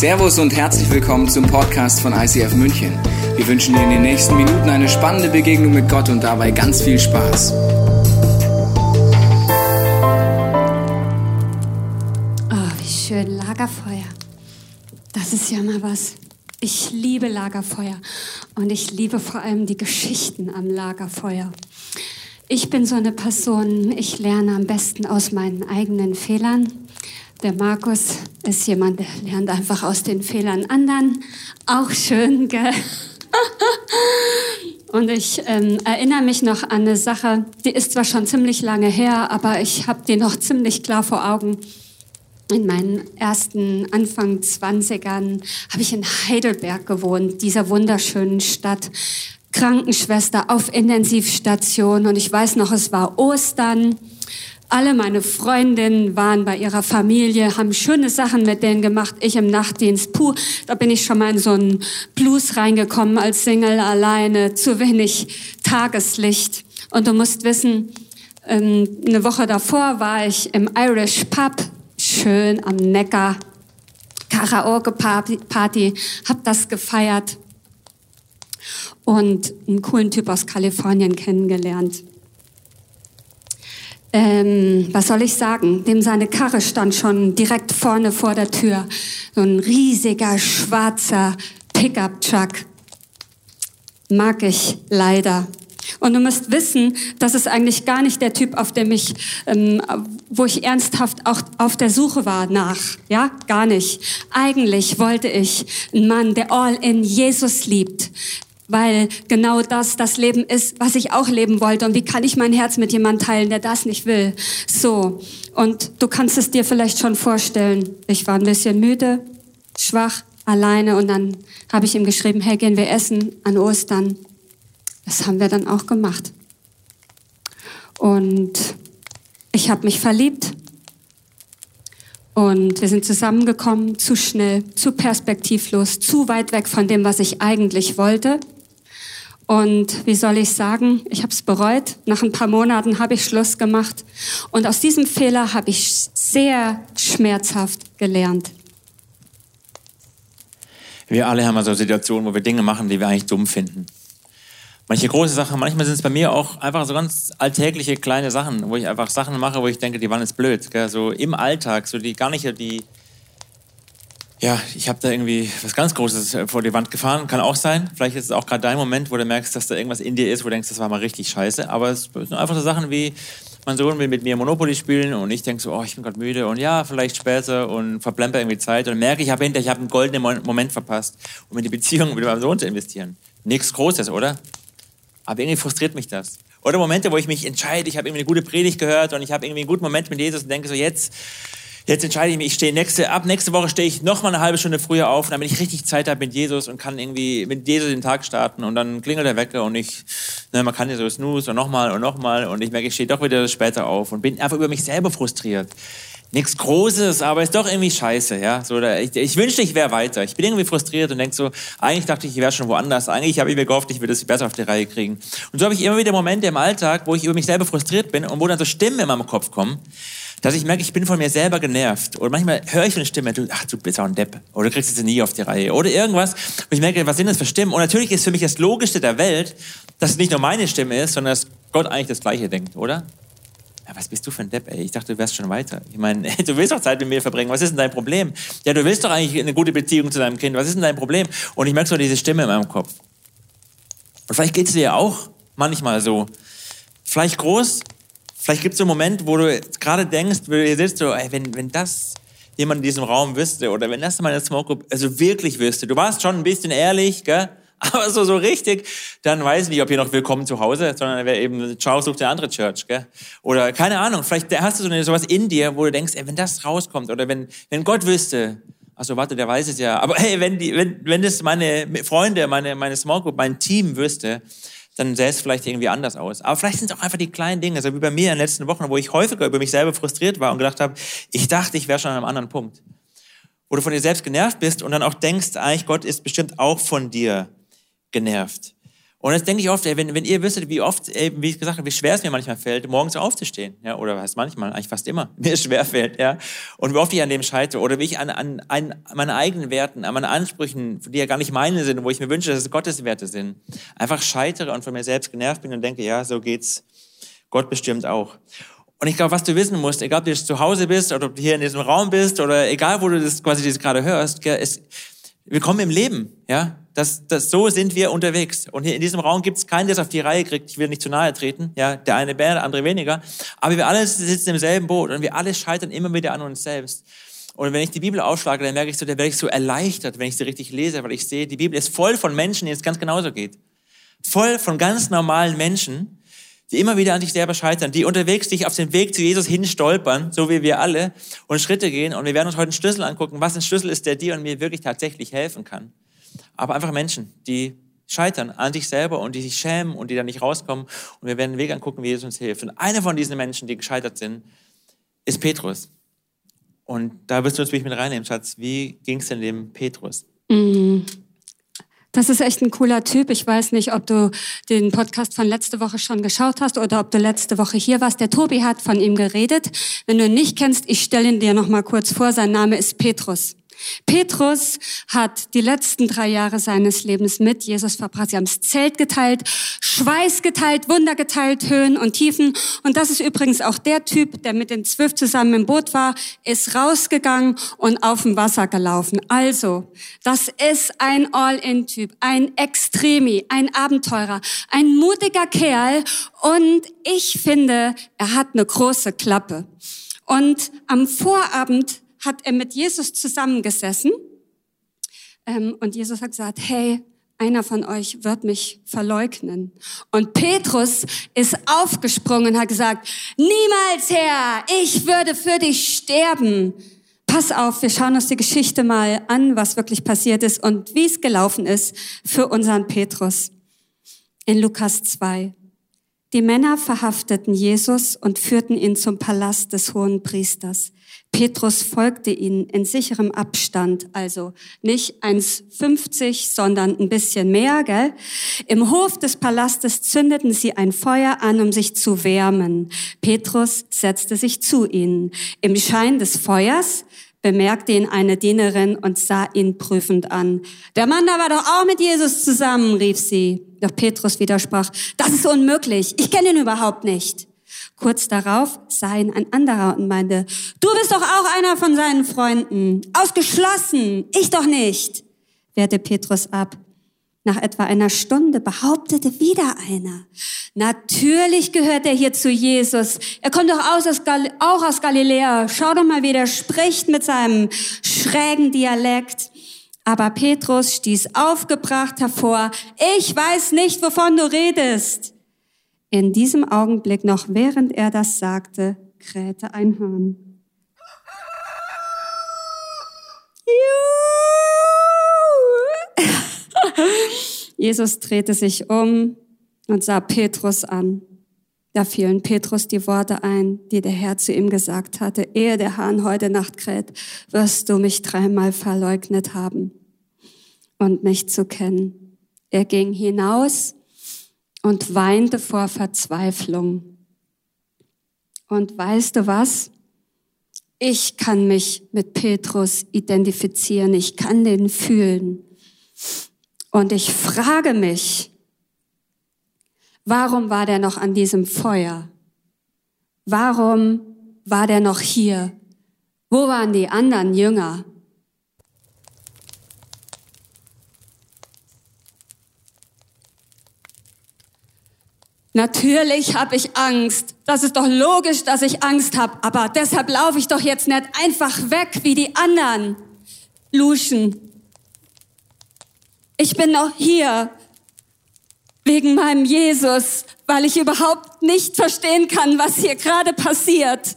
Servus und herzlich willkommen zum Podcast von ICF München. Wir wünschen dir in den nächsten Minuten eine spannende Begegnung mit Gott und dabei ganz viel Spaß. Oh, wie schön, Lagerfeuer. Das ist ja mal was. Ich liebe Lagerfeuer und ich liebe vor allem die Geschichten am Lagerfeuer. Ich bin so eine Person, ich lerne am besten aus meinen eigenen Fehlern. Der Markus ist jemand, der lernt einfach aus den Fehlern anderen. Auch schön, gell? Und ich ähm, erinnere mich noch an eine Sache, die ist zwar schon ziemlich lange her, aber ich habe die noch ziemlich klar vor Augen. In meinen ersten Anfang 20ern habe ich in Heidelberg gewohnt, dieser wunderschönen Stadt. Krankenschwester auf Intensivstation und ich weiß noch, es war Ostern. Alle meine Freundinnen waren bei ihrer Familie, haben schöne Sachen mit denen gemacht. Ich im Nachtdienst, puh, da bin ich schon mal in so einen Blues reingekommen als Single alleine, zu wenig Tageslicht. Und du musst wissen, ähm, eine Woche davor war ich im Irish Pub, schön am Neckar, Karaoke-Party, hab das gefeiert und einen coolen Typ aus Kalifornien kennengelernt ähm, was soll ich sagen? Dem seine Karre stand schon direkt vorne vor der Tür. So ein riesiger schwarzer Pickup-Truck. Mag ich leider. Und du müsst wissen, das ist eigentlich gar nicht der Typ, auf dem ich, ähm, wo ich ernsthaft auch auf der Suche war nach. Ja, gar nicht. Eigentlich wollte ich einen Mann, der all in Jesus liebt, weil genau das das Leben ist, was ich auch leben wollte. Und wie kann ich mein Herz mit jemandem teilen, der das nicht will? So, und du kannst es dir vielleicht schon vorstellen. Ich war ein bisschen müde, schwach, alleine und dann habe ich ihm geschrieben, hey, gehen wir essen an Ostern. Das haben wir dann auch gemacht. Und ich habe mich verliebt. Und wir sind zusammengekommen, zu schnell, zu perspektivlos, zu weit weg von dem, was ich eigentlich wollte. Und wie soll ich sagen, ich habe es bereut. Nach ein paar Monaten habe ich Schluss gemacht. Und aus diesem Fehler habe ich sehr schmerzhaft gelernt. Wir alle haben so Situationen, wo wir Dinge machen, die wir eigentlich dumm finden. Manche große Sachen, manchmal sind es bei mir auch einfach so ganz alltägliche kleine Sachen, wo ich einfach Sachen mache, wo ich denke, die waren jetzt blöd. Gell? So im Alltag, so die gar nicht die, ja, ich habe da irgendwie was ganz Großes äh, vor die Wand gefahren. Kann auch sein. Vielleicht ist es auch gerade dein Moment, wo du merkst, dass da irgendwas in dir ist, wo du denkst, das war mal richtig scheiße. Aber es sind einfach so Sachen wie, mein Sohn will mit mir Monopoly spielen und ich denke so, oh, ich bin gerade müde und ja, vielleicht später und verplemper irgendwie Zeit und merke, ich habe hinter, ich habe einen goldenen Moment verpasst, um in die Beziehung mit meinem Sohn zu investieren. Nichts Großes, oder? Aber irgendwie frustriert mich das. Oder Momente, wo ich mich entscheide, ich habe irgendwie eine gute Predigt gehört und ich habe irgendwie einen guten Moment mit Jesus und denke so, jetzt jetzt entscheide ich mich, ich stehe nächste, ab nächste Woche stehe ich noch mal eine halbe Stunde früher auf, damit ich richtig Zeit habe mit Jesus und kann irgendwie mit Jesus den Tag starten und dann klingelt der Wecker und ich, ne, man kann ja so snooze und nochmal und nochmal und ich merke, ich stehe doch wieder später auf und bin einfach über mich selber frustriert. Nichts Großes, aber ist doch irgendwie scheiße, ja. So, ich, ich wünschte, ich wäre weiter. Ich bin irgendwie frustriert und denke so, eigentlich dachte ich, ich wäre schon woanders. Eigentlich habe ich mir gehofft, ich würde es besser auf die Reihe kriegen. Und so habe ich immer wieder Momente im Alltag, wo ich über mich selber frustriert bin und wo dann so Stimmen in meinem Kopf kommen, dass ich merke, ich bin von mir selber genervt. Oder manchmal höre ich eine Stimme, du, ach, du bist auch ein Depp. Oder du kriegst es nie auf die Reihe. Oder irgendwas. Und ich merke, was sind das für Stimmen? Und natürlich ist für mich das Logischste der Welt, dass es nicht nur meine Stimme ist, sondern dass Gott eigentlich das Gleiche denkt, oder? Ja, was bist du für ein Depp, ey? Ich dachte, du wärst schon weiter. Ich meine, du willst doch Zeit mit mir verbringen. Was ist denn dein Problem? Ja, du willst doch eigentlich eine gute Beziehung zu deinem Kind. Was ist denn dein Problem? Und ich merke so diese Stimme in meinem Kopf. Und vielleicht geht es dir ja auch manchmal so. Vielleicht groß, Vielleicht gibt es so einen Moment, wo du gerade denkst, wo du hier sitzt, so, ey, wenn, wenn das jemand in diesem Raum wüsste oder wenn das meine Smoke Group also wirklich wüsste, du warst schon ein bisschen ehrlich, gell? aber so, so richtig, dann weiß ich nicht, ob hier noch willkommen zu Hause, sondern wäre eben, ciao, sucht eine andere Church, gell? Oder keine Ahnung, vielleicht hast du so eine, sowas in dir, wo du denkst, ey, wenn das rauskommt oder wenn, wenn Gott wüsste, also warte, der weiß es ja, aber hey, wenn die, wenn, wenn das meine Freunde, meine, meine Small Group, mein Team wüsste, dann sähe es vielleicht irgendwie anders aus. Aber vielleicht sind es auch einfach die kleinen Dinge, so wie bei mir in den letzten Wochen, wo ich häufiger über mich selber frustriert war und gedacht habe, ich dachte, ich wäre schon an einem anderen Punkt. Wo du von dir selbst genervt bist und dann auch denkst, eigentlich Gott ist bestimmt auch von dir genervt. Und das denke ich oft, ey, wenn, wenn ihr wüsstet, wie oft, ey, wie ich gesagt habe, wie schwer es mir manchmal fällt, morgens aufzustehen, ja, oder was manchmal, eigentlich fast immer, mir schwer fällt, ja, und wie oft ich an dem scheitere, oder wie ich an, an, an meinen eigenen Werten, an meinen Ansprüchen, die ja gar nicht meine sind, wo ich mir wünsche, dass es Gottes Werte sind, einfach scheitere und von mir selbst genervt bin und denke, ja, so geht's Gott bestimmt auch. Und ich glaube, was du wissen musst, egal ob du zu Hause bist oder ob du hier in diesem Raum bist oder egal, wo du das quasi gerade hörst, gell, es, wir kommen im Leben, ja, das, das, so sind wir unterwegs. Und hier in diesem Raum gibt es keinen, der es auf die Reihe kriegt. Ich will nicht zu nahe treten. Ja, der eine mehr, der andere weniger. Aber wir alle sitzen im selben Boot und wir alle scheitern immer wieder an uns selbst. Und wenn ich die Bibel aufschlage, dann merke ich so, da werde ich so erleichtert, wenn ich sie richtig lese, weil ich sehe, die Bibel ist voll von Menschen, denen es ganz genauso geht. Voll von ganz normalen Menschen, die immer wieder an sich selber scheitern, die unterwegs sich auf den Weg zu Jesus hin stolpern, so wie wir alle, und Schritte gehen. Und wir werden uns heute einen Schlüssel angucken, was ein Schlüssel ist, der dir und mir wirklich tatsächlich helfen kann aber einfach Menschen, die scheitern an sich selber und die sich schämen und die da nicht rauskommen. Und wir werden einen Weg angucken, wie Jesus uns hilft. Und einer von diesen Menschen, die gescheitert sind, ist Petrus. Und da wirst du uns wirklich mit reinnehmen, Schatz. Wie ging es denn dem Petrus? Mm. Das ist echt ein cooler Typ. Ich weiß nicht, ob du den Podcast von letzte Woche schon geschaut hast oder ob du letzte Woche hier warst. Der Tobi hat von ihm geredet. Wenn du ihn nicht kennst, ich stelle ihn dir noch mal kurz vor. Sein Name ist Petrus. Petrus hat die letzten drei Jahre seines Lebens mit Jesus verbracht. Sie haben das Zelt geteilt, Schweiß geteilt, Wunder geteilt, Höhen und Tiefen. Und das ist übrigens auch der Typ, der mit den zwölf zusammen im Boot war, ist rausgegangen und auf dem Wasser gelaufen. Also, das ist ein All-In-Typ, ein Extremi, ein Abenteurer, ein mutiger Kerl. Und ich finde, er hat eine große Klappe. Und am Vorabend hat er mit Jesus zusammengesessen ähm, und Jesus hat gesagt, hey, einer von euch wird mich verleugnen. Und Petrus ist aufgesprungen und hat gesagt, niemals Herr, ich würde für dich sterben. Pass auf, wir schauen uns die Geschichte mal an, was wirklich passiert ist und wie es gelaufen ist für unseren Petrus. In Lukas 2. Die Männer verhafteten Jesus und führten ihn zum Palast des hohen Priesters. Petrus folgte ihnen in sicherem Abstand, also nicht 1,50, sondern ein bisschen mehr, gell? Im Hof des Palastes zündeten sie ein Feuer an, um sich zu wärmen. Petrus setzte sich zu ihnen. Im Schein des Feuers bemerkte ihn eine Dienerin und sah ihn prüfend an. Der Mann da war doch auch mit Jesus zusammen, rief sie. Doch Petrus widersprach, das ist unmöglich, ich kenne ihn überhaupt nicht. Kurz darauf sah ihn ein anderer und meinte, du bist doch auch einer von seinen Freunden. Ausgeschlossen, ich doch nicht, wehrte Petrus ab. Nach etwa einer Stunde behauptete wieder einer, natürlich gehört er hier zu Jesus. Er kommt doch aus, auch aus Galiläa. Schau doch mal, wie der spricht mit seinem schrägen Dialekt. Aber Petrus stieß aufgebracht hervor, ich weiß nicht, wovon du redest. In diesem Augenblick, noch während er das sagte, krähte ein Hahn. Jesus drehte sich um und sah Petrus an. Da fielen Petrus die Worte ein, die der Herr zu ihm gesagt hatte, ehe der Hahn heute Nacht kräht, wirst du mich dreimal verleugnet haben und mich zu kennen. Er ging hinaus und weinte vor Verzweiflung. Und weißt du was? Ich kann mich mit Petrus identifizieren, ich kann den fühlen. Und ich frage mich, warum war der noch an diesem Feuer? Warum war der noch hier? Wo waren die anderen Jünger? Natürlich habe ich Angst. Das ist doch logisch, dass ich Angst habe. Aber deshalb laufe ich doch jetzt nicht einfach weg wie die anderen. Luschen. Ich bin noch hier wegen meinem Jesus, weil ich überhaupt nicht verstehen kann, was hier gerade passiert.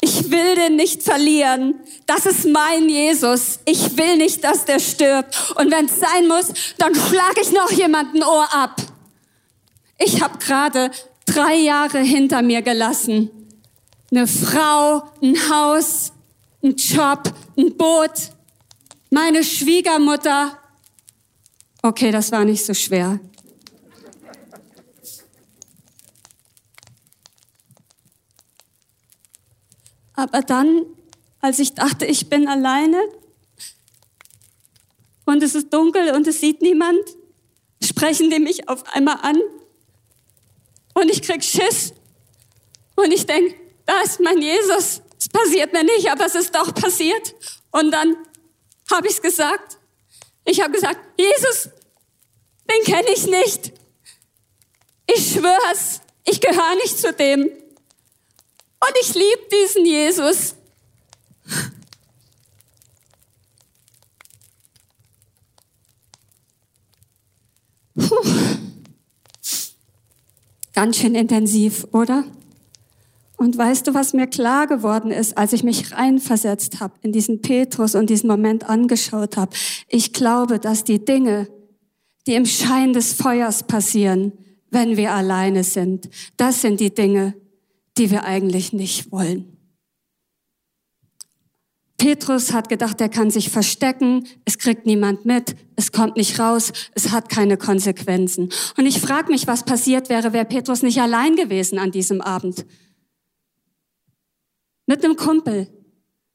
Ich will den nicht verlieren. Das ist mein Jesus. Ich will nicht, dass der stirbt. Und wenn es sein muss, dann schlage ich noch jemanden Ohr ab. Ich habe gerade drei Jahre hinter mir gelassen. Eine Frau, ein Haus, ein Job, ein Boot, meine Schwiegermutter. Okay, das war nicht so schwer. Aber dann, als ich dachte, ich bin alleine und es ist dunkel und es sieht niemand, sprechen die mich auf einmal an und ich krieg Schiss und ich denk, da ist mein Jesus. Es passiert mir nicht, aber es ist doch passiert. Und dann habe ich es gesagt. Ich habe gesagt, Jesus, den kenne ich nicht. Ich schwör's, ich gehöre nicht zu dem. Und ich liebe diesen Jesus. Puh. Ganz schön intensiv, oder? Und weißt du, was mir klar geworden ist, als ich mich reinversetzt habe in diesen Petrus und diesen Moment angeschaut habe? Ich glaube, dass die Dinge, die im Schein des Feuers passieren, wenn wir alleine sind, das sind die Dinge, die wir eigentlich nicht wollen. Petrus hat gedacht, er kann sich verstecken, es kriegt niemand mit, es kommt nicht raus, es hat keine Konsequenzen. Und ich frage mich, was passiert wäre, wäre Petrus nicht allein gewesen an diesem Abend. Mit einem Kumpel.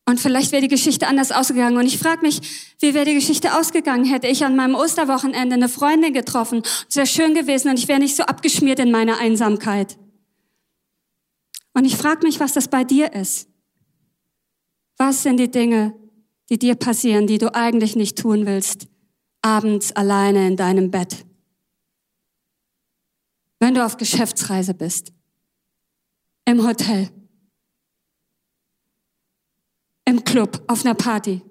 Und vielleicht wäre die Geschichte anders ausgegangen. Und ich frage mich, wie wäre die Geschichte ausgegangen, hätte ich an meinem Osterwochenende eine Freundin getroffen. Es wäre schön gewesen und ich wäre nicht so abgeschmiert in meiner Einsamkeit. Und ich frage mich, was das bei dir ist. Was sind die Dinge, die dir passieren, die du eigentlich nicht tun willst, abends alleine in deinem Bett? Wenn du auf Geschäftsreise bist, im Hotel, im Club, auf einer Party,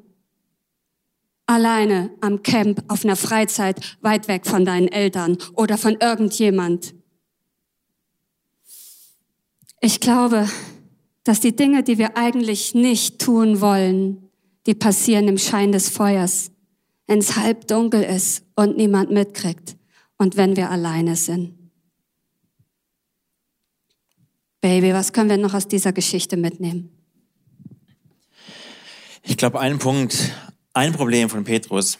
alleine am Camp, auf einer Freizeit, weit weg von deinen Eltern oder von irgendjemand. Ich glaube, dass die Dinge, die wir eigentlich nicht tun wollen, die passieren im Schein des Feuers, wenn es halb dunkel ist und niemand mitkriegt und wenn wir alleine sind. Baby, was können wir noch aus dieser Geschichte mitnehmen? Ich glaube, ein Punkt, ein Problem von Petrus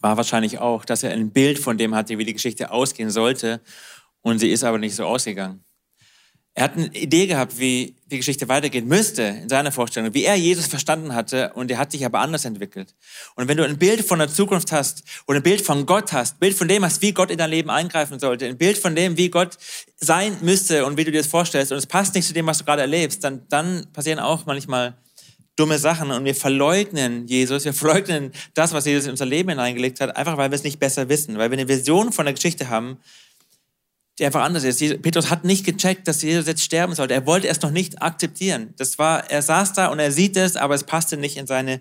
war wahrscheinlich auch, dass er ein Bild von dem hatte, wie die Geschichte ausgehen sollte und sie ist aber nicht so ausgegangen. Er hat eine Idee gehabt, wie die Geschichte weitergehen müsste in seiner Vorstellung, wie er Jesus verstanden hatte und er hat sich aber anders entwickelt. Und wenn du ein Bild von der Zukunft hast oder ein Bild von Gott hast, ein Bild von dem hast, wie Gott in dein Leben eingreifen sollte, ein Bild von dem, wie Gott sein müsste und wie du dir das vorstellst und es passt nicht zu dem, was du gerade erlebst, dann, dann passieren auch manchmal dumme Sachen und wir verleugnen Jesus, wir verleugnen das, was Jesus in unser Leben hineingelegt hat, einfach weil wir es nicht besser wissen, weil wir eine Vision von der Geschichte haben, die einfach anders ist. Petrus hat nicht gecheckt, dass Jesus jetzt sterben sollte. Er wollte es noch nicht akzeptieren. Das war, er saß da und er sieht es, aber es passte nicht in seine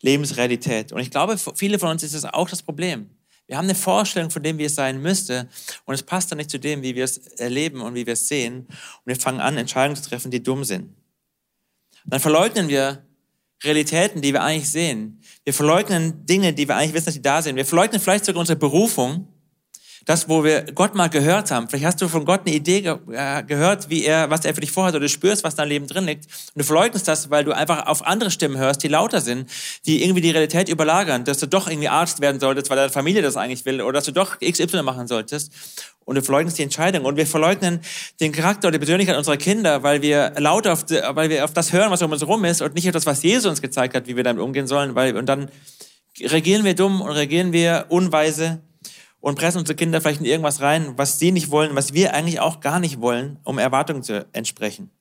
Lebensrealität. Und ich glaube, für viele von uns ist das auch das Problem. Wir haben eine Vorstellung von dem, wie es sein müsste, und es passt dann nicht zu dem, wie wir es erleben und wie wir es sehen. Und wir fangen an, Entscheidungen zu treffen, die dumm sind. Dann verleugnen wir Realitäten, die wir eigentlich sehen. Wir verleugnen Dinge, die wir eigentlich wissen, dass sie da sind. Wir verleugnen vielleicht sogar unsere Berufung das, wo wir Gott mal gehört haben. Vielleicht hast du von Gott eine Idee ge äh, gehört, wie er, was er für dich vorhat, oder du spürst, was dein Leben drin liegt. Und du verleugnest das, weil du einfach auf andere Stimmen hörst, die lauter sind, die irgendwie die Realität überlagern, dass du doch irgendwie Arzt werden solltest, weil deine Familie das eigentlich will, oder dass du doch XY machen solltest. Und du verleugnest die Entscheidung. Und wir verleugnen den Charakter oder die Persönlichkeit unserer Kinder, weil wir lauter auf, weil wir auf das hören, was um uns herum ist, und nicht auf das, was Jesus uns gezeigt hat, wie wir damit umgehen sollen, weil, und dann regieren wir dumm und regieren wir unweise und pressen unsere Kinder vielleicht in irgendwas rein, was sie nicht wollen, was wir eigentlich auch gar nicht wollen, um Erwartungen zu entsprechen.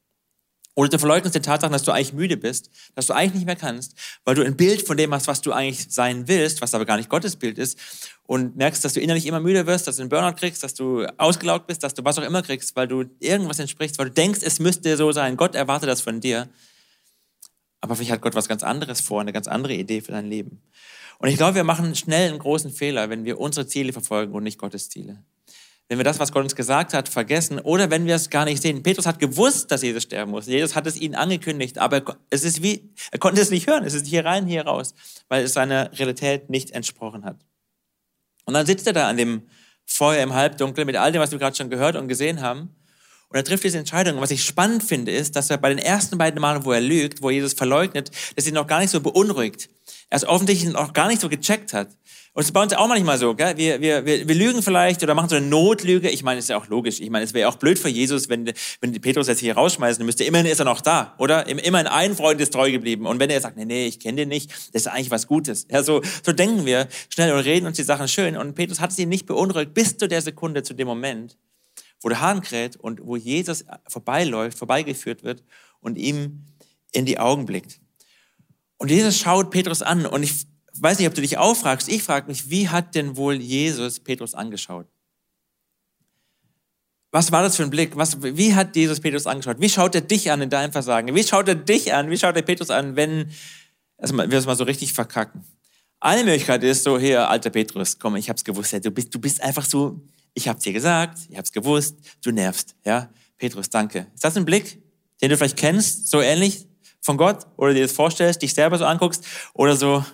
Oder du verleugnest die Tatsache, dass du eigentlich müde bist, dass du eigentlich nicht mehr kannst, weil du ein Bild von dem hast, was du eigentlich sein willst, was aber gar nicht Gottes Bild ist, und merkst, dass du innerlich immer müder wirst, dass du einen Burnout kriegst, dass du ausgelaugt bist, dass du was auch immer kriegst, weil du irgendwas entsprichst, weil du denkst, es müsste so sein. Gott erwartet das von dir. Aber vielleicht hat Gott was ganz anderes vor, eine ganz andere Idee für dein Leben. Und ich glaube, wir machen schnell einen großen Fehler, wenn wir unsere Ziele verfolgen und nicht Gottes Ziele. Wenn wir das, was Gott uns gesagt hat, vergessen oder wenn wir es gar nicht sehen. Petrus hat gewusst, dass Jesus sterben muss. Jesus hat es ihnen angekündigt, aber es ist wie, er konnte es nicht hören. Es ist hier rein, hier raus, weil es seiner Realität nicht entsprochen hat. Und dann sitzt er da an dem Feuer im Halbdunkel mit all dem, was wir gerade schon gehört und gesehen haben. Und er trifft diese Entscheidung. Und was ich spannend finde, ist, dass er bei den ersten beiden Malen, wo er lügt, wo Jesus verleugnet, dass ihn noch gar nicht so beunruhigt. Er es offensichtlich noch gar nicht so gecheckt hat. Und es ist bei uns auch manchmal so, gell? Wir, wir, wir, wir lügen vielleicht oder machen so eine Notlüge. Ich meine, ist ja auch logisch. Ich meine, es wäre auch blöd für Jesus, wenn, wenn die Petrus jetzt hier rausschmeißen müsste. Immerhin ist er noch da, oder? Immerhin ein Freund ist treu geblieben. Und wenn er sagt, nee, nee, ich kenne den nicht, das ist eigentlich was Gutes. Ja, so, so denken wir schnell und reden uns die Sachen schön. Und Petrus hat sie nicht beunruhigt bis zu der Sekunde, zu dem Moment, wo der Hahn kräht und wo Jesus vorbeiläuft, vorbeigeführt wird und ihm in die Augen blickt. Und Jesus schaut Petrus an und ich weiß nicht, ob du dich auch fragst, ich frage mich, wie hat denn wohl Jesus Petrus angeschaut? Was war das für ein Blick? Was, wie hat Jesus Petrus angeschaut? Wie schaut er dich an in deinem Versagen? Wie schaut er dich an? Wie schaut er Petrus an, wenn also wir es mal so richtig verkacken? Eine Möglichkeit ist so, hier, alter Petrus, komm, ich hab's gewusst, du bist, du bist einfach so, ich hab's dir gesagt, ich hab's gewusst, du nervst, ja? Petrus, danke. Ist das ein Blick, den du vielleicht kennst, so ähnlich von Gott, oder dir das vorstellst, dich selber so anguckst, oder so,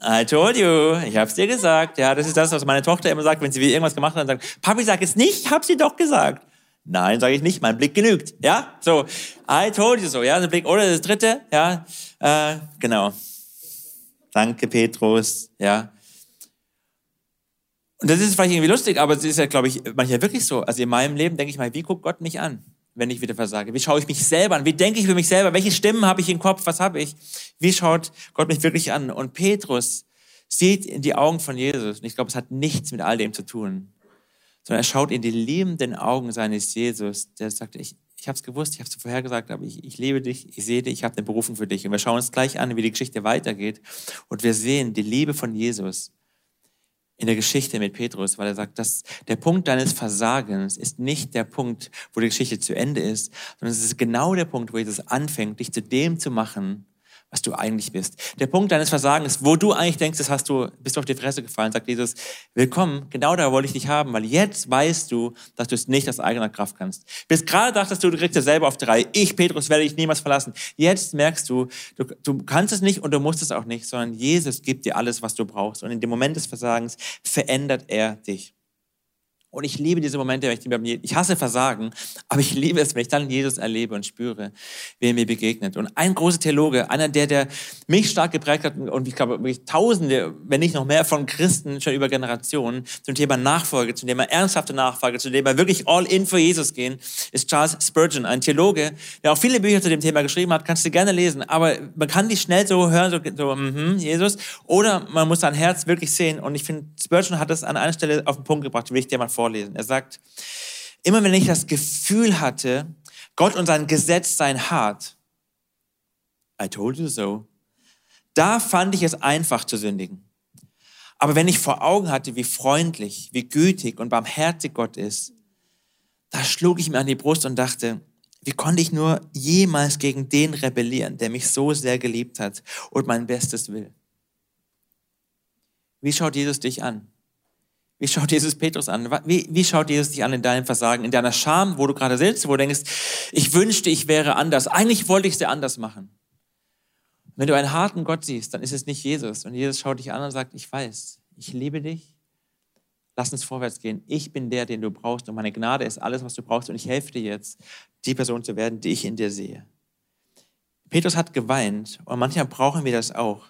I told you. Ich hab's dir gesagt. Ja, das ist das, was meine Tochter immer sagt, wenn sie irgendwas gemacht hat und sagt, Papi, sag es nicht, ich hab's dir doch gesagt. Nein, sage ich nicht, mein Blick genügt. Ja, so, I told you so. Ja, der Blick. Oder das dritte, ja, äh, genau. Danke, Petrus. Ja. Und das ist vielleicht irgendwie lustig, aber es ist ja, glaube ich, manchmal wirklich so. Also in meinem Leben denke ich mal, wie guckt Gott mich an? wenn ich wieder versage? Wie schaue ich mich selber an? Wie denke ich über mich selber? Welche Stimmen habe ich im Kopf? Was habe ich? Wie schaut Gott mich wirklich an? Und Petrus sieht in die Augen von Jesus. Und ich glaube, es hat nichts mit all dem zu tun. Sondern er schaut in die liebenden Augen seines Jesus. Der sagt, ich, ich habe es gewusst, ich habe es vorhergesagt, aber ich, ich liebe dich, ich sehe dich, ich habe eine Berufung für dich. Und wir schauen uns gleich an, wie die Geschichte weitergeht. Und wir sehen die Liebe von Jesus in der Geschichte mit Petrus, weil er sagt, dass der Punkt deines Versagens ist nicht der Punkt, wo die Geschichte zu Ende ist, sondern es ist genau der Punkt, wo Jesus anfängt, dich zu dem zu machen, was du eigentlich bist. Der Punkt deines Versagens, wo du eigentlich denkst, das hast du, bist du auf die Fresse gefallen, sagt Jesus, willkommen, genau da wollte ich dich haben, weil jetzt weißt du, dass du es nicht aus eigener Kraft kannst. Bis gerade dachtest du, du kriegst es selber auf drei. Ich, Petrus, werde dich niemals verlassen. Jetzt merkst du, du, du kannst es nicht und du musst es auch nicht, sondern Jesus gibt dir alles, was du brauchst. Und in dem Moment des Versagens verändert er dich. Und ich liebe diese Momente, wenn ich, die, ich hasse Versagen, aber ich liebe es, wenn ich dann Jesus erlebe und spüre, wie er mir begegnet. Und ein großer Theologe, einer, der, der mich stark geprägt hat und ich glaube, wirklich Tausende, wenn nicht noch mehr von Christen schon über Generationen zum Thema Nachfolge, zum Thema ernsthafte Nachfolge, zum Thema wirklich all in für Jesus gehen, ist Charles Spurgeon, ein Theologe, der auch viele Bücher zu dem Thema geschrieben hat, kannst du gerne lesen, aber man kann die schnell so hören, so, so mm Jesus, oder man muss sein Herz wirklich sehen und ich finde, Spurgeon hat das an einer Stelle auf den Punkt gebracht, will ich dir mal vorlesen. Er sagt, immer wenn ich das Gefühl hatte, Gott und sein Gesetz seien hart, I told you so, da fand ich es einfach zu sündigen. Aber wenn ich vor Augen hatte, wie freundlich, wie gütig und barmherzig Gott ist, da schlug ich mir an die Brust und dachte, wie konnte ich nur jemals gegen den rebellieren, der mich so sehr geliebt hat und mein Bestes will? Wie schaut Jesus dich an? Wie schaut Jesus Petrus an? Wie, wie schaut Jesus dich an in deinem Versagen, in deiner Scham, wo du gerade sitzt, wo du denkst, ich wünschte, ich wäre anders. Eigentlich wollte ich es dir anders machen. Wenn du einen harten Gott siehst, dann ist es nicht Jesus. Und Jesus schaut dich an und sagt, ich weiß, ich liebe dich. Lass uns vorwärts gehen. Ich bin der, den du brauchst. Und meine Gnade ist alles, was du brauchst. Und ich helfe dir jetzt, die Person zu werden, die ich in dir sehe. Petrus hat geweint. Und manchmal brauchen wir das auch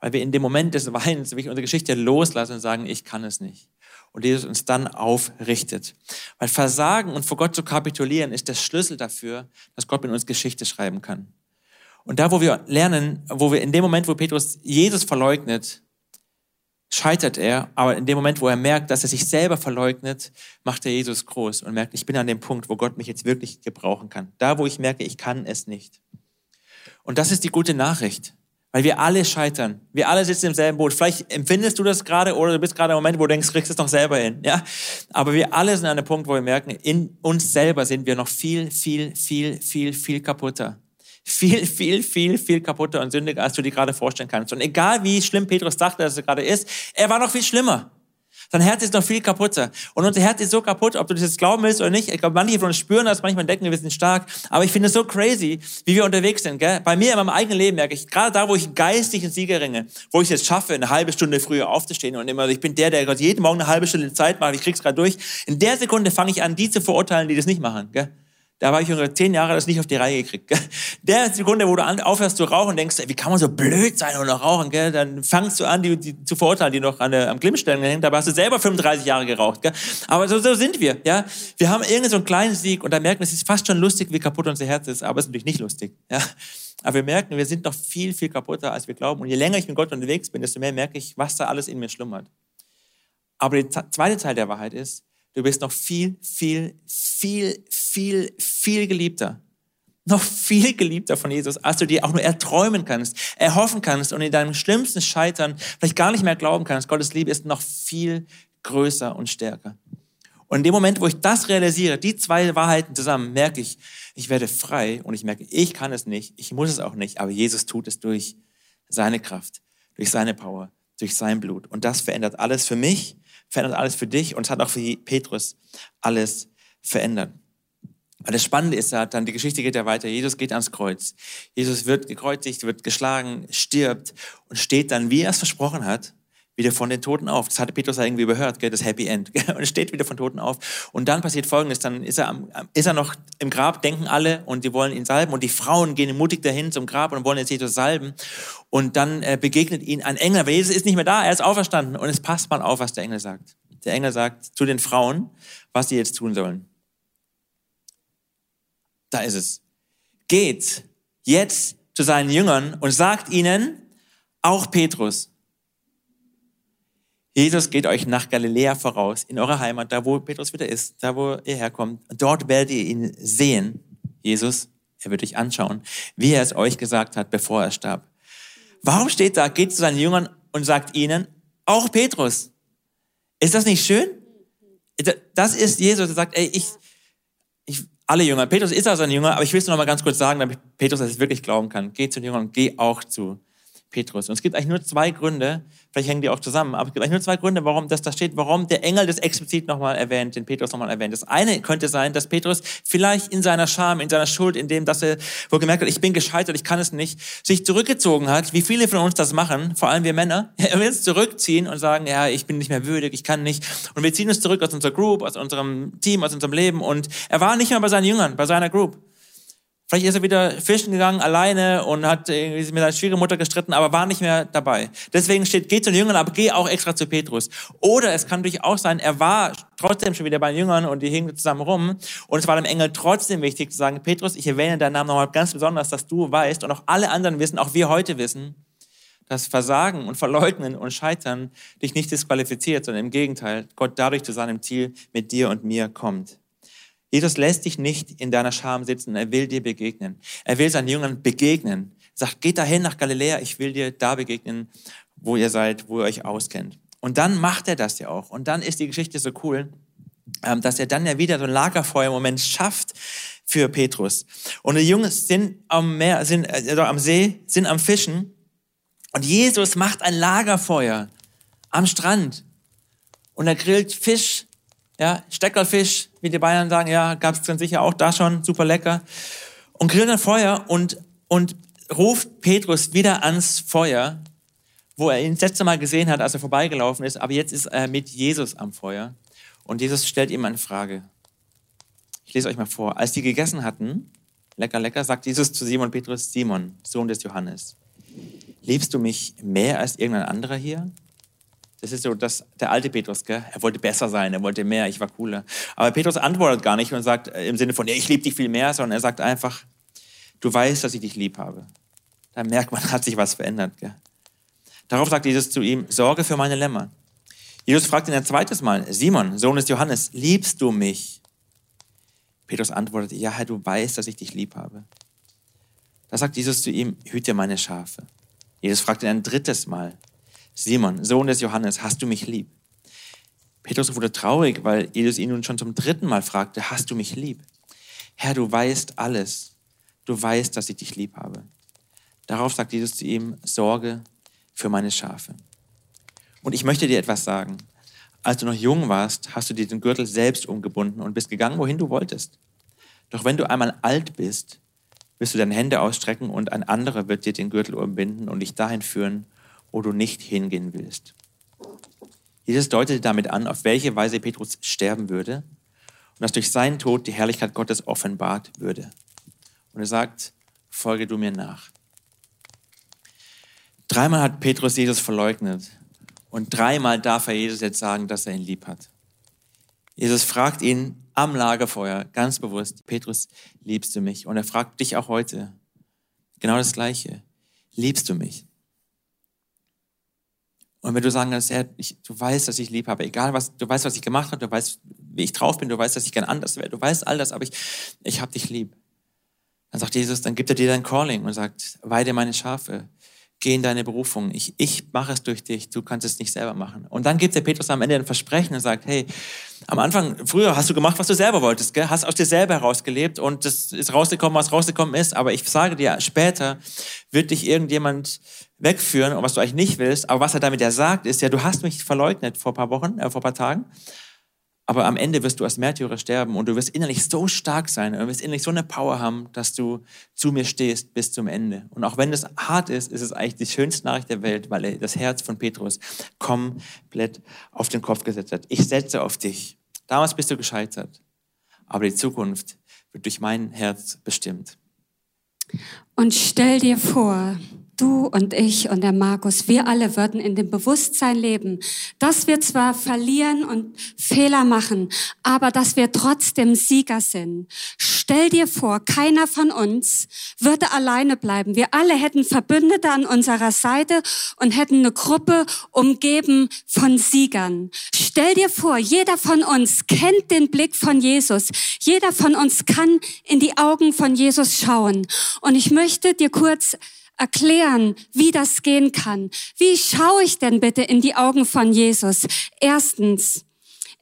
weil wir in dem Moment des Weins wirklich unsere Geschichte loslassen und sagen, ich kann es nicht. Und Jesus uns dann aufrichtet. Weil Versagen und vor Gott zu kapitulieren ist der Schlüssel dafür, dass Gott mit uns Geschichte schreiben kann. Und da, wo wir lernen, wo wir in dem Moment, wo Petrus Jesus verleugnet, scheitert er, aber in dem Moment, wo er merkt, dass er sich selber verleugnet, macht er Jesus groß und merkt, ich bin an dem Punkt, wo Gott mich jetzt wirklich gebrauchen kann. Da, wo ich merke, ich kann es nicht. Und das ist die gute Nachricht. Weil wir alle scheitern. Wir alle sitzen im selben Boot. Vielleicht empfindest du das gerade oder du bist gerade im Moment, wo du denkst, kriegst es noch selber hin. Ja? Aber wir alle sind an einem Punkt, wo wir merken, in uns selber sind wir noch viel, viel, viel, viel, viel kaputter. Viel, viel, viel, viel kaputter und sündiger, als du dir gerade vorstellen kannst. Und egal wie schlimm Petrus dachte, dass er gerade ist, er war noch viel schlimmer. Sein Herz ist noch viel kaputter. Und unser Herz ist so kaputt, ob du das jetzt glauben willst oder nicht. Ich glaube, manche von uns spüren das, manchmal denken wir sind stark. Aber ich finde es so crazy, wie wir unterwegs sind. Gell? Bei mir in meinem eigenen Leben merke ich, gerade da, wo ich geistig einen Sieger ringe, wo ich es jetzt schaffe, eine halbe Stunde früher aufzustehen und immer, ich bin der, der Gott jeden Morgen eine halbe Stunde Zeit macht, ich krieg's gerade durch. In der Sekunde fange ich an, die zu verurteilen, die das nicht machen. Gell? Da war ich ungefähr zehn Jahre das nicht auf die Reihe gekriegt. Gell? Der Sekunde, wo du aufhörst zu rauchen, denkst, wie kann man so blöd sein und noch rauchen? Gell? Dann fangst du an, die, die zu verurteilen, die noch an der, am Glimmstellen hängen. Dabei hast du selber 35 Jahre geraucht. Gell? Aber so, so sind wir. Ja, wir haben irgendeinen so einen kleinen Sieg und da merken wir, es ist fast schon lustig, wie kaputt unser Herz ist. Aber es ist natürlich nicht lustig. Ja, aber wir merken, wir sind noch viel, viel kaputter, als wir glauben. Und je länger ich mit Gott unterwegs bin, desto mehr merke ich, was da alles in mir schlummert. Aber die zweite Teil der Wahrheit ist, Du bist noch viel, viel, viel, viel, viel geliebter. Noch viel geliebter von Jesus, als du dir auch nur erträumen kannst, erhoffen kannst und in deinem schlimmsten Scheitern vielleicht gar nicht mehr glauben kannst. Gottes Liebe ist noch viel größer und stärker. Und in dem Moment, wo ich das realisiere, die zwei Wahrheiten zusammen, merke ich, ich werde frei und ich merke, ich kann es nicht, ich muss es auch nicht, aber Jesus tut es durch seine Kraft, durch seine Power, durch sein Blut. Und das verändert alles für mich verändert alles für dich und es hat auch für Petrus alles verändert. Aber das Spannende ist ja dann, die Geschichte geht ja weiter. Jesus geht ans Kreuz. Jesus wird gekreuzigt, wird geschlagen, stirbt und steht dann, wie er es versprochen hat, wieder von den Toten auf. Das hatte Petrus ja irgendwie überhört, gell, das Happy End. Gell, und steht wieder von Toten auf. Und dann passiert Folgendes, dann ist er, am, ist er noch im Grab, denken alle, und die wollen ihn salben. Und die Frauen gehen mutig dahin zum Grab und wollen jetzt Jesus salben. Und dann äh, begegnet ihnen ein Engel, weil Jesus ist nicht mehr da, er ist auferstanden. Und es passt mal auf, was der Engel sagt. Der Engel sagt zu den Frauen, was sie jetzt tun sollen. Da ist es. Geht jetzt zu seinen Jüngern und sagt ihnen, auch Petrus, Jesus geht euch nach Galiläa voraus, in eure Heimat, da wo Petrus wieder ist, da wo ihr herkommt. Dort werdet ihr ihn sehen. Jesus, er wird euch anschauen, wie er es euch gesagt hat, bevor er starb. Warum steht da, geht zu seinen Jüngern und sagt ihnen, auch Petrus. Ist das nicht schön? Das ist Jesus, der sagt, ey, ich, ich, alle Jünger, Petrus ist also ein Jünger, aber ich will es noch mal ganz kurz sagen, damit Petrus das wirklich glauben kann. Geh zu den Jüngern und geh auch zu Petrus. Und es gibt eigentlich nur zwei Gründe, vielleicht hängen die auch zusammen, aber es gibt eigentlich nur zwei Gründe, warum das da steht, warum der Engel das explizit nochmal erwähnt, den Petrus nochmal erwähnt. Das eine könnte sein, dass Petrus vielleicht in seiner Scham, in seiner Schuld, in dem, dass er wohl gemerkt hat, ich bin gescheitert, ich kann es nicht, sich zurückgezogen hat, wie viele von uns das machen, vor allem wir Männer. Er will uns zurückziehen und sagen, ja, ich bin nicht mehr würdig, ich kann nicht. Und wir ziehen uns zurück aus unserer Group, aus unserem Team, aus unserem Leben. Und er war nicht mehr bei seinen Jüngern, bei seiner Group. Vielleicht ist er wieder fischen gegangen, alleine und hat irgendwie mit seiner Schwiegermutter gestritten, aber war nicht mehr dabei. Deswegen steht, geh zu den Jüngern, aber geh auch extra zu Petrus. Oder es kann natürlich auch sein, er war trotzdem schon wieder bei den Jüngern und die hingen zusammen rum. Und es war dem Engel trotzdem wichtig zu sagen, Petrus, ich erwähne deinen Namen nochmal ganz besonders, dass du weißt und auch alle anderen wissen, auch wir heute wissen, dass Versagen und Verleugnen und Scheitern dich nicht disqualifiziert, sondern im Gegenteil, Gott dadurch zu seinem Ziel mit dir und mir kommt. Jesus lässt dich nicht in deiner Scham sitzen, er will dir begegnen. Er will seinen Jüngern begegnen. Er sagt, geht dahin nach Galiläa, ich will dir da begegnen, wo ihr seid, wo ihr euch auskennt. Und dann macht er das ja auch. Und dann ist die Geschichte so cool, ähm, dass er dann ja wieder so ein Lagerfeuer-Moment schafft für Petrus. Und die Jungs sind am Meer, sind also am See, sind am Fischen. Und Jesus macht ein Lagerfeuer am Strand. Und er grillt Fisch ja, Steckerfisch, wie die Bayern sagen, ja, gab es dann sicher auch da schon, super lecker. Und grillt ein Feuer und, und ruft Petrus wieder ans Feuer, wo er ihn das letzte Mal gesehen hat, als er vorbeigelaufen ist, aber jetzt ist er mit Jesus am Feuer. Und Jesus stellt ihm eine Frage. Ich lese euch mal vor. Als die gegessen hatten, lecker, lecker, sagt Jesus zu Simon Petrus, Simon, Sohn des Johannes, liebst du mich mehr als irgendein anderer hier? Das ist so das, der alte Petrus, gell? Er wollte besser sein, er wollte mehr, ich war cooler. Aber Petrus antwortet gar nicht und sagt äh, im Sinne von, ja, ich liebe dich viel mehr, sondern er sagt einfach, du weißt, dass ich dich lieb habe. Da merkt man, hat sich was verändert. Gell? Darauf sagt Jesus zu ihm, sorge für meine Lämmer. Jesus fragt ihn ein zweites Mal, Simon, Sohn des Johannes, liebst du mich? Petrus antwortet, ja, Herr, du weißt, dass ich dich lieb habe. Da sagt Jesus zu ihm, hüte meine Schafe. Jesus fragt ihn ein drittes Mal, Simon, Sohn des Johannes, hast du mich lieb? Petrus wurde traurig, weil Jesus ihn nun schon zum dritten Mal fragte, hast du mich lieb? Herr, du weißt alles. Du weißt, dass ich dich lieb habe. Darauf sagt Jesus zu ihm, Sorge für meine Schafe. Und ich möchte dir etwas sagen. als du noch jung warst, hast du dir den Gürtel selbst umgebunden und bist gegangen, wohin du wolltest. Doch wenn du einmal alt bist, wirst du deine Hände ausstrecken und ein anderer wird dir den Gürtel umbinden und dich dahin führen, wo du nicht hingehen willst. Jesus deutete damit an, auf welche Weise Petrus sterben würde und dass durch seinen Tod die Herrlichkeit Gottes offenbart würde. Und er sagt, folge du mir nach. Dreimal hat Petrus Jesus verleugnet und dreimal darf er Jesus jetzt sagen, dass er ihn lieb hat. Jesus fragt ihn am Lagerfeuer ganz bewusst, Petrus, liebst du mich? Und er fragt dich auch heute genau das Gleiche. Liebst du mich? Und wenn du sagen kannst, Herr, ich, du weißt, dass ich lieb habe, egal was, du weißt, was ich gemacht habe, du weißt, wie ich drauf bin, du weißt, dass ich gern anders wäre, du weißt all das, aber ich, ich habe dich lieb. Dann sagt Jesus, dann gibt er dir dein Calling und sagt, weide meine Schafe, geh in deine Berufung. Ich, ich mache es durch dich, du kannst es nicht selber machen. Und dann gibt der Petrus am Ende ein Versprechen und sagt, hey, am Anfang, früher hast du gemacht, was du selber wolltest, gell? hast aus dir selber herausgelebt und das ist rausgekommen, was rausgekommen ist. Aber ich sage dir, später wird dich irgendjemand wegführen was du eigentlich nicht willst. Aber was er damit ja sagt, ist ja, du hast mich verleugnet vor paar Wochen, äh, vor paar Tagen. Aber am Ende wirst du als Märtyrer sterben und du wirst innerlich so stark sein und wirst innerlich so eine Power haben, dass du zu mir stehst bis zum Ende. Und auch wenn das hart ist, ist es eigentlich die schönste Nachricht der Welt, weil er das Herz von Petrus komplett auf den Kopf gesetzt hat. Ich setze auf dich. Damals bist du gescheitert, aber die Zukunft wird durch mein Herz bestimmt. Und stell dir vor, du und ich und der Markus, wir alle würden in dem Bewusstsein leben, dass wir zwar verlieren und Fehler machen, aber dass wir trotzdem Sieger sind. Stell dir vor, keiner von uns würde alleine bleiben. Wir alle hätten Verbündete an unserer Seite und hätten eine Gruppe umgeben von Siegern. Stell dir vor, jeder von uns kennt den Blick von Jesus. Jeder von uns kann in die Augen von Jesus schauen. Und ich möchte dir kurz erklären, wie das gehen kann. Wie schaue ich denn bitte in die Augen von Jesus? Erstens,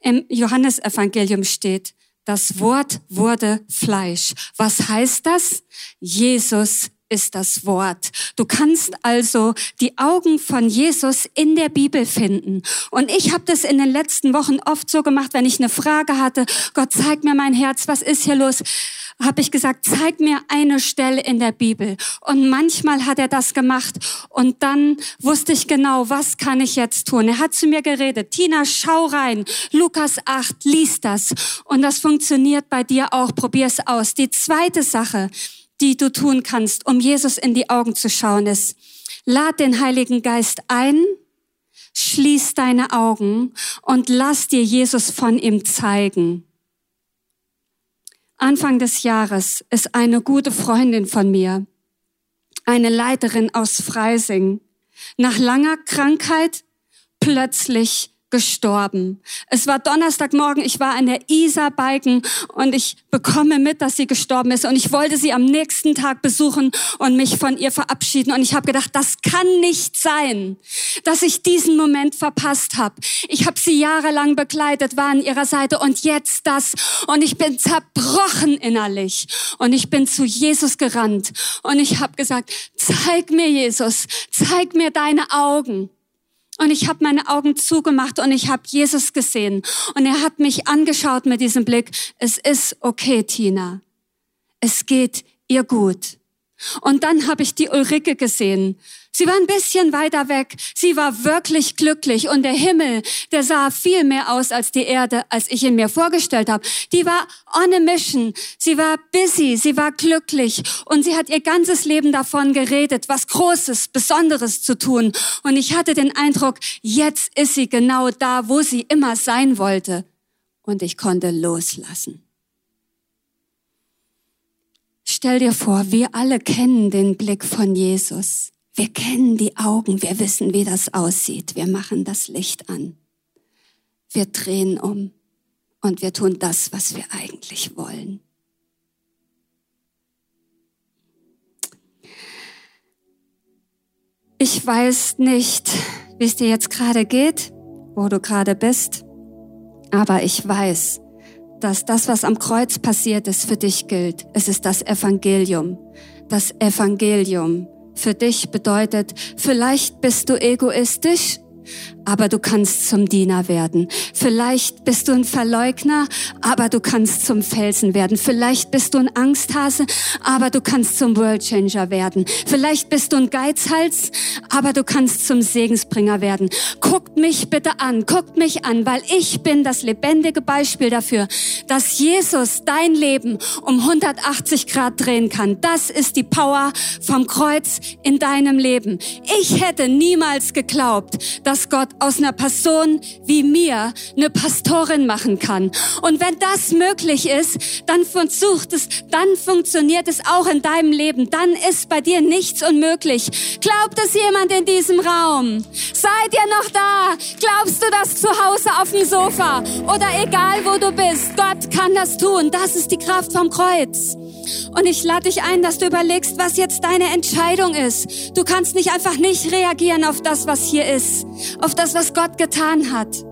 im Johannesevangelium steht, das Wort wurde Fleisch. Was heißt das? Jesus ist das Wort. Du kannst also die Augen von Jesus in der Bibel finden. Und ich habe das in den letzten Wochen oft so gemacht, wenn ich eine Frage hatte, Gott, zeig mir mein Herz, was ist hier los? habe ich gesagt, zeig mir eine Stelle in der Bibel. Und manchmal hat er das gemacht und dann wusste ich genau, was kann ich jetzt tun. Er hat zu mir geredet, Tina, schau rein, Lukas 8, lies das. Und das funktioniert bei dir auch, probier's aus. Die zweite Sache, die du tun kannst, um Jesus in die Augen zu schauen, ist, lad den Heiligen Geist ein, schließ deine Augen und lass dir Jesus von ihm zeigen. Anfang des Jahres ist eine gute Freundin von mir, eine Leiterin aus Freising, nach langer Krankheit plötzlich gestorben. Es war Donnerstagmorgen, ich war an der Isar biken und ich bekomme mit, dass sie gestorben ist und ich wollte sie am nächsten Tag besuchen und mich von ihr verabschieden und ich habe gedacht, das kann nicht sein, dass ich diesen Moment verpasst habe. Ich habe sie jahrelang begleitet, war an ihrer Seite und jetzt das und ich bin zerbrochen innerlich und ich bin zu Jesus gerannt und ich habe gesagt, zeig mir Jesus, zeig mir deine Augen. Und ich habe meine Augen zugemacht und ich habe Jesus gesehen. Und er hat mich angeschaut mit diesem Blick. Es ist okay, Tina. Es geht ihr gut. Und dann habe ich die Ulrike gesehen. Sie war ein bisschen weiter weg. Sie war wirklich glücklich und der Himmel, der sah viel mehr aus als die Erde, als ich ihn mir vorgestellt habe. Die war on a mission. Sie war busy, sie war glücklich und sie hat ihr ganzes Leben davon geredet, was Großes, Besonderes zu tun. Und ich hatte den Eindruck, jetzt ist sie genau da, wo sie immer sein wollte. Und ich konnte loslassen. Stell dir vor, wir alle kennen den Blick von Jesus. Wir kennen die Augen, wir wissen, wie das aussieht. Wir machen das Licht an. Wir drehen um und wir tun das, was wir eigentlich wollen. Ich weiß nicht, wie es dir jetzt gerade geht, wo du gerade bist, aber ich weiß, dass das, was am Kreuz passiert ist, für dich gilt. Es ist das Evangelium. Das Evangelium für dich bedeutet, vielleicht bist du egoistisch, aber du kannst zum Diener werden. Vielleicht bist du ein Verleugner, aber du kannst zum Felsen werden. Vielleicht bist du ein Angsthase, aber du kannst zum Worldchanger werden. Vielleicht bist du ein Geizhals, aber du kannst zum Segensbringer werden. Guckt mich bitte an, guckt mich an, weil ich bin das lebendige Beispiel dafür, dass Jesus dein Leben um 180 Grad drehen kann. Das ist die Power vom Kreuz in deinem Leben. Ich hätte niemals geglaubt, dass Gott aus einer Person wie mir eine Pastorin machen kann. Und wenn das möglich ist, dann versucht es, dann funktioniert es auch in deinem Leben. Dann ist bei dir nichts unmöglich. Glaubt es jemand in diesem Raum? Seid ihr noch da? Glaubst du das zu Hause auf dem Sofa oder egal wo du bist? Gott kann das tun. Das ist die Kraft vom Kreuz. Und ich lade dich ein, dass du überlegst, was jetzt deine Entscheidung ist. Du kannst nicht einfach nicht reagieren auf das, was hier ist, auf das, was Gott getan hat.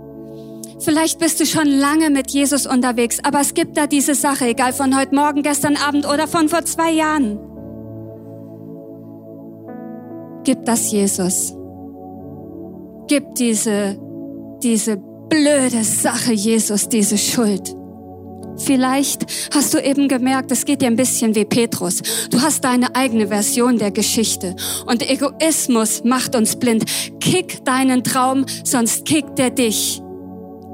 Vielleicht bist du schon lange mit Jesus unterwegs, aber es gibt da diese Sache, egal von heute Morgen, gestern Abend oder von vor zwei Jahren. Gib das Jesus. Gib diese, diese blöde Sache Jesus, diese Schuld. Vielleicht hast du eben gemerkt, es geht dir ein bisschen wie Petrus. Du hast deine eigene Version der Geschichte. Und Egoismus macht uns blind. Kick deinen Traum, sonst kickt er dich.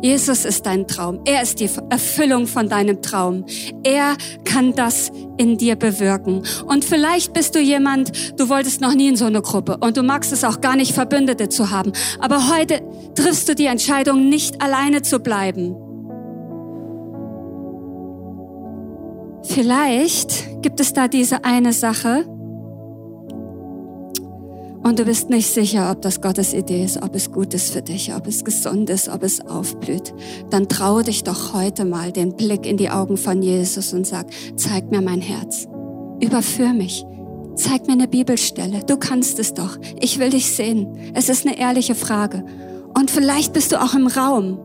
Jesus ist dein Traum. Er ist die Erfüllung von deinem Traum. Er kann das in dir bewirken. Und vielleicht bist du jemand, du wolltest noch nie in so eine Gruppe und du magst es auch gar nicht, Verbündete zu haben. Aber heute triffst du die Entscheidung, nicht alleine zu bleiben. Vielleicht gibt es da diese eine Sache und du bist nicht sicher, ob das Gottes Idee ist, ob es gut ist für dich, ob es gesund ist, ob es aufblüht. Dann trau dich doch heute mal den Blick in die Augen von Jesus und sag, zeig mir mein Herz. Überführ mich. Zeig mir eine Bibelstelle. Du kannst es doch. Ich will dich sehen. Es ist eine ehrliche Frage. Und vielleicht bist du auch im Raum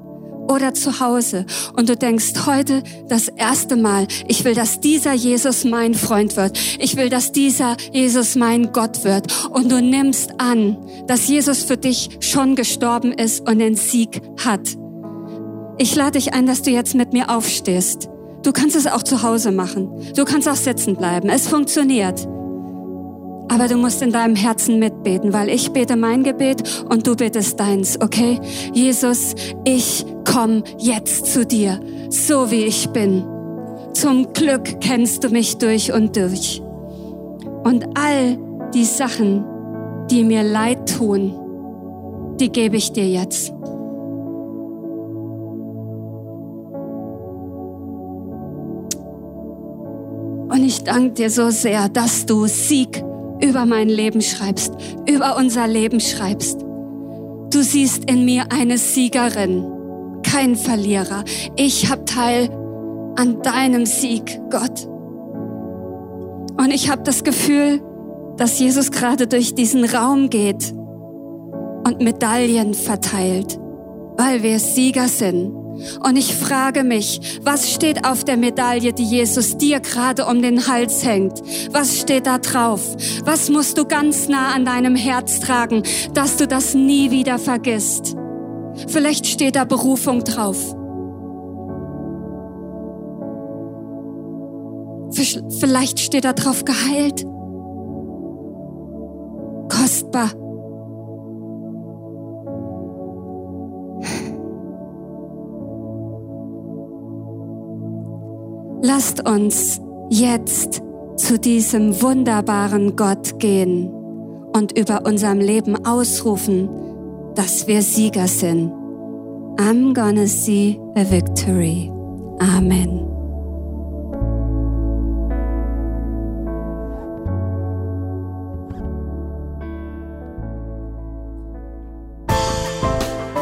oder zu Hause und du denkst heute das erste Mal, ich will, dass dieser Jesus mein Freund wird. Ich will, dass dieser Jesus mein Gott wird. Und du nimmst an, dass Jesus für dich schon gestorben ist und den Sieg hat. Ich lade dich ein, dass du jetzt mit mir aufstehst. Du kannst es auch zu Hause machen. Du kannst auch sitzen bleiben. Es funktioniert. Aber du musst in deinem Herzen mitbeten, weil ich bete mein Gebet und du betest deins, okay? Jesus, ich komm jetzt zu dir, so wie ich bin. Zum Glück kennst du mich durch und durch. Und all die Sachen, die mir leid tun, die gebe ich dir jetzt. Und ich danke dir so sehr, dass du Sieg über mein Leben schreibst, über unser Leben schreibst. Du siehst in mir eine Siegerin, kein Verlierer. Ich habe Teil an deinem Sieg, Gott. Und ich habe das Gefühl, dass Jesus gerade durch diesen Raum geht und Medaillen verteilt, weil wir Sieger sind und ich frage mich, was steht auf der Medaille, die Jesus dir gerade um den Hals hängt? Was steht da drauf? Was musst du ganz nah an deinem Herz tragen, dass du das nie wieder vergisst? Vielleicht steht da Berufung drauf. Vielleicht steht da drauf geheilt. Kostbar. Lasst uns jetzt zu diesem wunderbaren Gott gehen und über unserem Leben ausrufen, dass wir Sieger sind. I'm gonna see a victory. Amen.